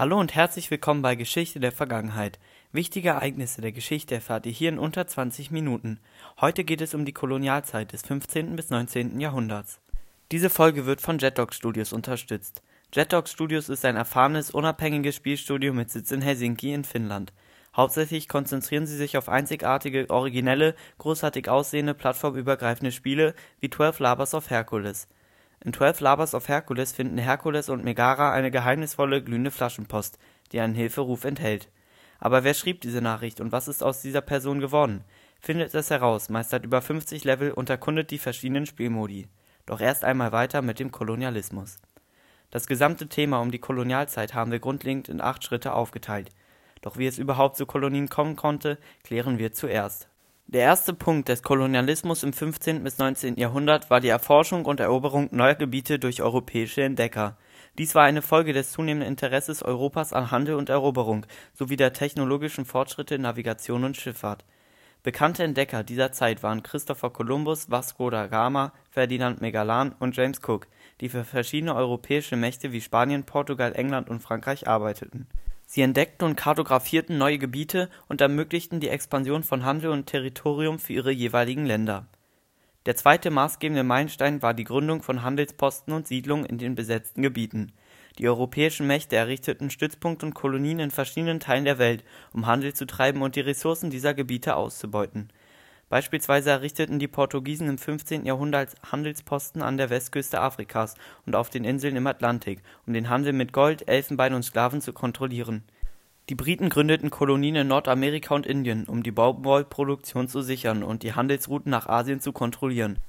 Hallo und herzlich willkommen bei Geschichte der Vergangenheit. Wichtige Ereignisse der Geschichte erfahrt ihr hier in unter 20 Minuten. Heute geht es um die Kolonialzeit des 15. bis 19. Jahrhunderts. Diese Folge wird von Jetdog Studios unterstützt. Jetdog Studios ist ein erfahrenes, unabhängiges Spielstudio mit Sitz in Helsinki in Finnland. Hauptsächlich konzentrieren sie sich auf einzigartige, originelle, großartig aussehende, plattformübergreifende Spiele wie 12 Labors of Hercules. In 12 Labors of Hercules finden Herkules und Megara eine geheimnisvolle, glühende Flaschenpost, die einen Hilferuf enthält. Aber wer schrieb diese Nachricht und was ist aus dieser Person geworden? Findet es heraus, meistert über 50 Level und erkundet die verschiedenen Spielmodi. Doch erst einmal weiter mit dem Kolonialismus. Das gesamte Thema um die Kolonialzeit haben wir grundlegend in acht Schritte aufgeteilt. Doch wie es überhaupt zu Kolonien kommen konnte, klären wir zuerst. Der erste Punkt des Kolonialismus im 15. bis 19. Jahrhundert war die Erforschung und Eroberung neuer Gebiete durch europäische Entdecker. Dies war eine Folge des zunehmenden Interesses Europas an Handel und Eroberung sowie der technologischen Fortschritte in Navigation und Schifffahrt. Bekannte Entdecker dieser Zeit waren Christopher Columbus, Vasco da Gama, Ferdinand Magellan und James Cook, die für verschiedene europäische Mächte wie Spanien, Portugal, England und Frankreich arbeiteten Sie entdeckten und kartografierten neue Gebiete und ermöglichten die Expansion von Handel und Territorium für ihre jeweiligen Länder. Der zweite maßgebende Meilenstein war die Gründung von Handelsposten und Siedlungen in den besetzten Gebieten. Die europäischen Mächte errichteten Stützpunkte und Kolonien in verschiedenen Teilen der Welt, um Handel zu treiben und die Ressourcen dieser Gebiete auszubeuten Beispielsweise errichteten die Portugiesen im 15. Jahrhundert Handelsposten an der Westküste Afrikas und auf den Inseln im Atlantik, um den Handel mit Gold, Elfenbein und Sklaven zu kontrollieren. Die Briten gründeten Kolonien in Nordamerika und Indien, um die Baumwollproduktion zu sichern und die Handelsrouten nach Asien zu kontrollieren.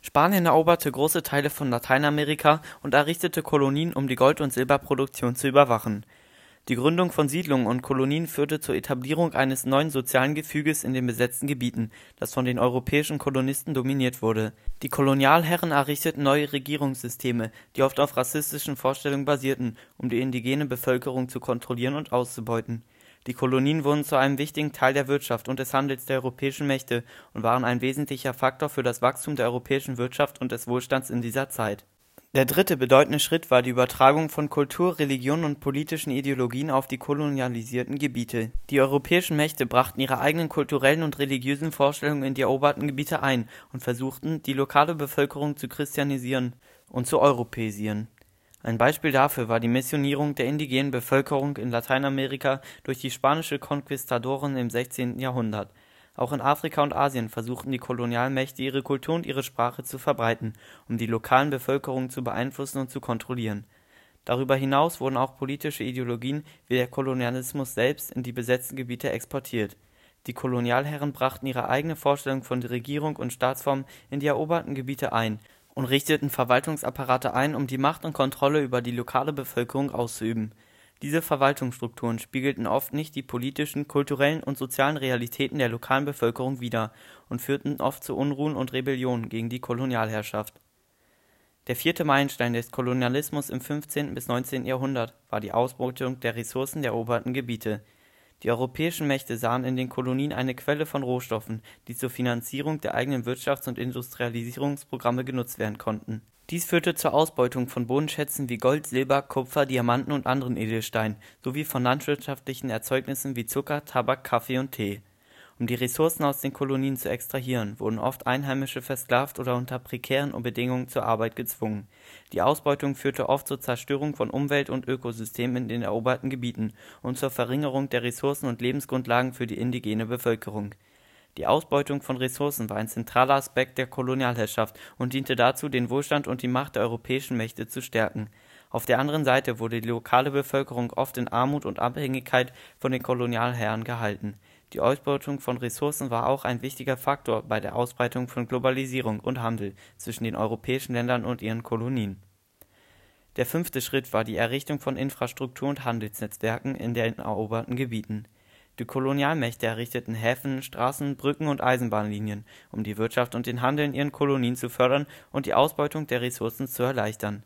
Spanien eroberte große Teile von Lateinamerika und errichtete Kolonien, um die Gold und Silberproduktion zu überwachen die Gründung von Siedlungen und Kolonien führte zur Etablierung eines neuen sozialen Gefüges in den besetzten Gebieten, das von den europäischen Kolonisten dominiert wurde. Die Kolonialherren errichteten neue Regierungssysteme, die oft auf rassistischen Vorstellungen basierten, um die indigene Bevölkerung zu kontrollieren und auszubeuten. Die Kolonien wurden zu einem wichtigen Teil der Wirtschaft und des Handels der europäischen Mächte und waren ein wesentlicher Faktor für das Wachstum der europäischen Wirtschaft und des Wohlstands in dieser Zeit der dritte bedeutende Schritt war die Übertragung von Kultur, Religion und politischen Ideologien auf die kolonialisierten Gebiete. Die europäischen Mächte brachten ihre eigenen kulturellen und religiösen Vorstellungen in die eroberten Gebiete ein und versuchten, die lokale Bevölkerung zu christianisieren und zu europäisieren. Ein Beispiel dafür war die Missionierung der indigenen Bevölkerung in Lateinamerika durch die spanische Konquistadoren im 16. Jahrhundert auch in Afrika und Asien versuchten die Kolonialmächte ihre Kultur und ihre Sprache zu verbreiten, um die lokalen Bevölkerungen zu beeinflussen und zu kontrollieren. Darüber hinaus wurden auch politische Ideologien wie der Kolonialismus selbst in die besetzten Gebiete exportiert. Die Kolonialherren brachten ihre eigene Vorstellung von Regierung und Staatsform in die eroberten Gebiete ein und richteten Verwaltungsapparate ein, um die Macht und Kontrolle über die lokale Bevölkerung auszuüben diese Verwaltungsstrukturen spiegelten oft nicht die politischen, kulturellen und sozialen Realitäten der lokalen Bevölkerung wider und führten oft zu Unruhen und Rebellionen gegen die Kolonialherrschaft. Der vierte Meilenstein des Kolonialismus im 15. bis 19. Jahrhundert war die Ausbeutung der Ressourcen der eroberten Gebiete. Die europäischen Mächte sahen in den Kolonien eine Quelle von Rohstoffen, die zur Finanzierung der eigenen Wirtschafts und Industrialisierungsprogramme genutzt werden konnten dies führte zur Ausbeutung von Bodenschätzen wie Gold, Silber, Kupfer, Diamanten und anderen Edelsteinen sowie von landwirtschaftlichen Erzeugnissen wie Zucker, Tabak, Kaffee und Tee. Um die Ressourcen aus den Kolonien zu extrahieren, wurden oft Einheimische versklavt oder unter prekären Bedingungen zur Arbeit gezwungen. Die Ausbeutung führte oft zur Zerstörung von Umwelt und Ökosystemen in den eroberten Gebieten und zur Verringerung der Ressourcen und Lebensgrundlagen für die indigene Bevölkerung die Ausbeutung von Ressourcen war ein zentraler Aspekt der Kolonialherrschaft und diente dazu, den Wohlstand und die Macht der europäischen Mächte zu stärken. Auf der anderen Seite wurde die lokale Bevölkerung oft in Armut und Abhängigkeit von den Kolonialherren gehalten. Die Ausbeutung von Ressourcen war auch ein wichtiger Faktor bei der Ausbreitung von Globalisierung und Handel zwischen den europäischen Ländern und ihren Kolonien. Der fünfte Schritt war die Errichtung von Infrastruktur und Handelsnetzwerken in den eroberten Gebieten die Kolonialmächte errichteten Häfen, Straßen, Brücken und Eisenbahnlinien, um die Wirtschaft und den Handel in ihren Kolonien zu fördern und die Ausbeutung der Ressourcen zu erleichtern.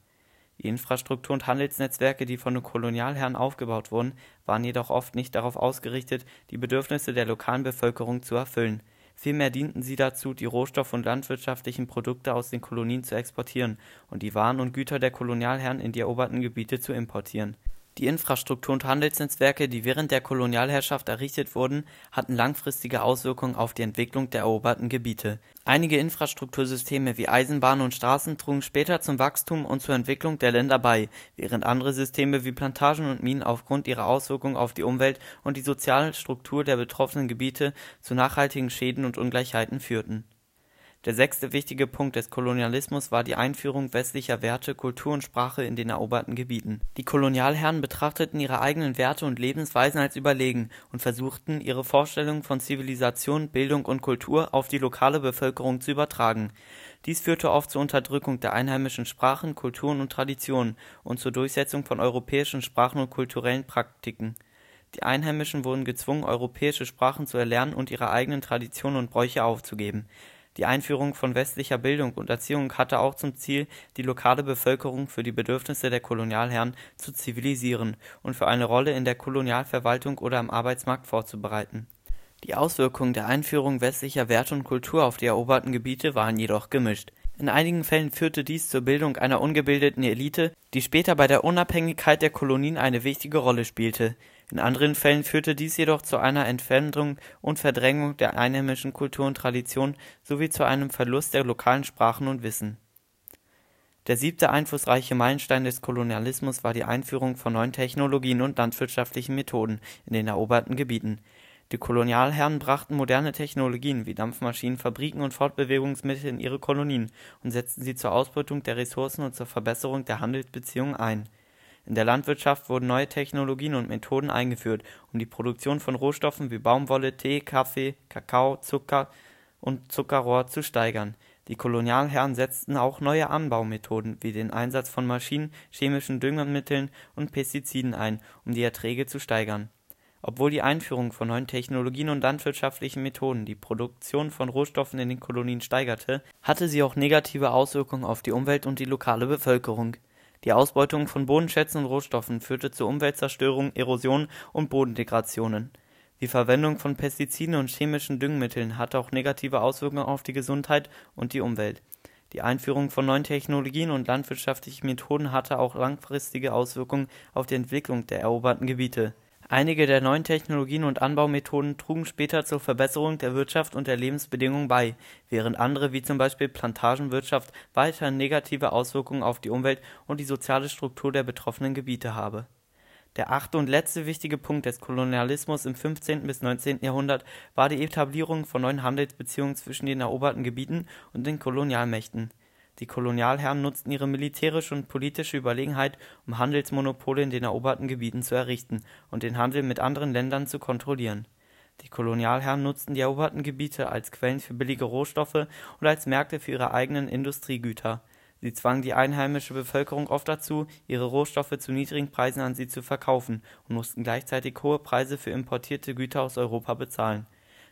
Die Infrastruktur und Handelsnetzwerke, die von den Kolonialherren aufgebaut wurden, waren jedoch oft nicht darauf ausgerichtet, die Bedürfnisse der lokalen Bevölkerung zu erfüllen. Vielmehr dienten sie dazu, die Rohstoff und landwirtschaftlichen Produkte aus den Kolonien zu exportieren und die Waren und Güter der Kolonialherren in die eroberten Gebiete zu importieren Die Infrastruktur und Handelsnetzwerke, die während der Kolonialherrschaft errichtet wurden, hatten langfristige Auswirkungen auf die Entwicklung der eroberten Gebiete. Einige Infrastruktursysteme wie Eisenbahnen und Straßen trugen später zum Wachstum und zur Entwicklung der Länder bei, während andere Systeme wie Plantagen und Minen aufgrund ihrer Auswirkungen auf die Umwelt und die soziale Struktur der betroffenen Gebiete zu nachhaltigen Schäden und Ungleichheiten führten der sechste wichtige Punkt des Kolonialismus war die Einführung westlicher Werte, Kultur und Sprache in den eroberten Gebieten. Die Kolonialherren betrachteten ihre eigenen Werte und Lebensweisen als überlegen und versuchten, ihre Vorstellungen von Zivilisation, Bildung und Kultur auf die lokale Bevölkerung zu übertragen. Dies führte oft zur Unterdrückung der einheimischen Sprachen, Kulturen und Traditionen und zur Durchsetzung von europäischen Sprachen und kulturellen Praktiken. Die Einheimischen wurden gezwungen, europäische Sprachen zu erlernen und ihre eigenen Traditionen und Bräuche aufzugeben die Einführung von westlicher Bildung und Erziehung hatte auch zum Ziel, die lokale Bevölkerung für die Bedürfnisse der Kolonialherren zu zivilisieren und für eine Rolle in der Kolonialverwaltung oder am Arbeitsmarkt vorzubereiten. Die Auswirkungen der Einführung westlicher Werte und Kultur auf die eroberten Gebiete waren jedoch gemischt. In einigen Fällen führte dies zur Bildung einer ungebildeten Elite, die später bei der Unabhängigkeit der Kolonien eine wichtige Rolle spielte in anderen Fällen führte dies jedoch zu einer Entfremdung und Verdrängung der einheimischen Kultur und Tradition sowie zu einem Verlust der lokalen Sprachen und Wissen. Der siebte einflussreiche Meilenstein des Kolonialismus war die Einführung von neuen Technologien und landwirtschaftlichen Methoden in den eroberten Gebieten. Die Kolonialherren brachten moderne Technologien wie Dampfmaschinen, Fabriken und Fortbewegungsmittel in ihre Kolonien und setzten sie zur Ausbeutung der Ressourcen und zur Verbesserung der Handelsbeziehungen ein in der Landwirtschaft wurden neue Technologien und Methoden eingeführt, um die Produktion von Rohstoffen wie Baumwolle, Tee, Kaffee, Kakao, Zucker und Zuckerrohr zu steigern. Die Kolonialherren setzten auch neue Anbaumethoden wie den Einsatz von Maschinen, chemischen Düngemitteln und Pestiziden ein, um die Erträge zu steigern. Obwohl die Einführung von neuen Technologien und landwirtschaftlichen Methoden die Produktion von Rohstoffen in den Kolonien steigerte, hatte sie auch negative Auswirkungen auf die Umwelt und die lokale Bevölkerung die Ausbeutung von Bodenschätzen und Rohstoffen führte zu Umweltzerstörung, Erosion und Bodendegradationen. Die Verwendung von Pestiziden und chemischen Düngemitteln hatte auch negative Auswirkungen auf die Gesundheit und die Umwelt. Die Einführung von neuen Technologien und landwirtschaftlichen Methoden hatte auch langfristige Auswirkungen auf die Entwicklung der eroberten Gebiete Einige der neuen Technologien und Anbaumethoden trugen später zur Verbesserung der Wirtschaft und der Lebensbedingungen bei, während andere wie zum Beispiel Plantagenwirtschaft weiterhin negative Auswirkungen auf die Umwelt und die soziale Struktur der betroffenen Gebiete habe. Der achte und letzte wichtige Punkt des Kolonialismus im 15. bis 19. Jahrhundert war die Etablierung von neuen Handelsbeziehungen zwischen den eroberten Gebieten und den Kolonialmächten die Kolonialherren nutzten ihre militärische und politische Überlegenheit, um Handelsmonopole in den eroberten Gebieten zu errichten und den Handel mit anderen Ländern zu kontrollieren. Die Kolonialherren nutzten die eroberten Gebiete als Quellen für billige Rohstoffe und als Märkte für ihre eigenen Industriegüter. Sie zwangen die einheimische Bevölkerung oft dazu, ihre Rohstoffe zu niedrigen Preisen an sie zu verkaufen und mussten gleichzeitig hohe Preise für importierte Güter aus Europa bezahlen.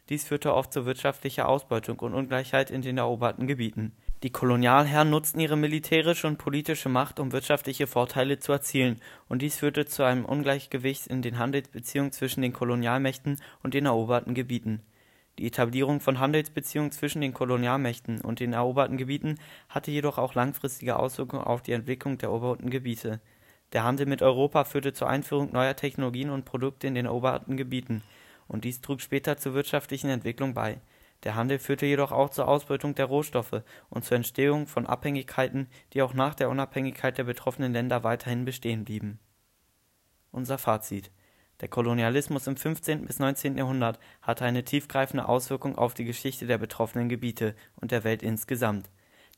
Dies führte oft zu wirtschaftlicher Ausbeutung und Ungleichheit in den eroberten Gebieten die Kolonialherren nutzten ihre militärische und politische Macht, um wirtschaftliche Vorteile zu erzielen, und dies führte zu einem Ungleichgewicht in den Handelsbeziehungen zwischen den Kolonialmächten und den eroberten Gebieten. Die Etablierung von Handelsbeziehungen zwischen den Kolonialmächten und den eroberten Gebieten hatte jedoch auch langfristige Auswirkungen auf die Entwicklung der eroberten Gebiete. Der Handel mit Europa führte zur Einführung neuer Technologien und Produkte in den eroberten Gebieten, und dies trug später zur wirtschaftlichen Entwicklung bei der Handel führte jedoch auch zur Ausbeutung der Rohstoffe und zur Entstehung von Abhängigkeiten, die auch nach der Unabhängigkeit der betroffenen Länder weiterhin bestehen blieben. Unser Fazit Der Kolonialismus im 15. bis 19. Jahrhundert hatte eine tiefgreifende Auswirkung auf die Geschichte der betroffenen Gebiete und der Welt insgesamt.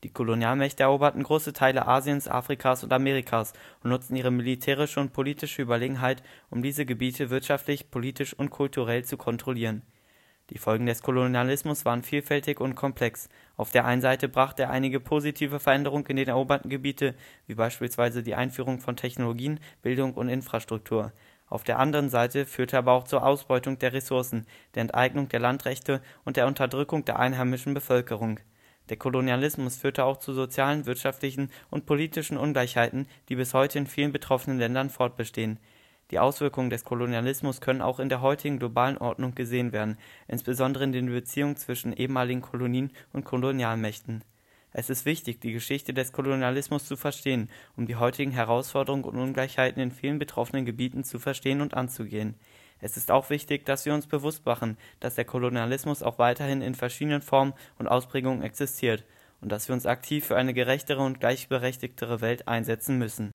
Die Kolonialmächte eroberten große Teile Asiens, Afrikas und Amerikas und nutzten ihre militärische und politische Überlegenheit, um diese Gebiete wirtschaftlich, politisch und kulturell zu kontrollieren die Folgen des Kolonialismus waren vielfältig und komplex. Auf der einen Seite brachte er einige positive Veränderungen in den eroberten Gebiete, wie beispielsweise die Einführung von Technologien, Bildung und Infrastruktur. Auf der anderen Seite führte er aber auch zur Ausbeutung der Ressourcen, der Enteignung der Landrechte und der Unterdrückung der einheimischen Bevölkerung. Der Kolonialismus führte auch zu sozialen, wirtschaftlichen und politischen Ungleichheiten, die bis heute in vielen betroffenen Ländern fortbestehen die Auswirkungen des Kolonialismus können auch in der heutigen globalen Ordnung gesehen werden, insbesondere in den Beziehungen zwischen ehemaligen Kolonien und Kolonialmächten Es ist wichtig, die Geschichte des Kolonialismus zu verstehen, um die heutigen Herausforderungen und Ungleichheiten in vielen betroffenen Gebieten zu verstehen und anzugehen. Es ist auch wichtig, dass wir uns bewusst machen, dass der Kolonialismus auch weiterhin in verschiedenen Formen und Ausprägungen existiert und dass wir uns aktiv für eine gerechtere und gleichberechtigtere Welt einsetzen müssen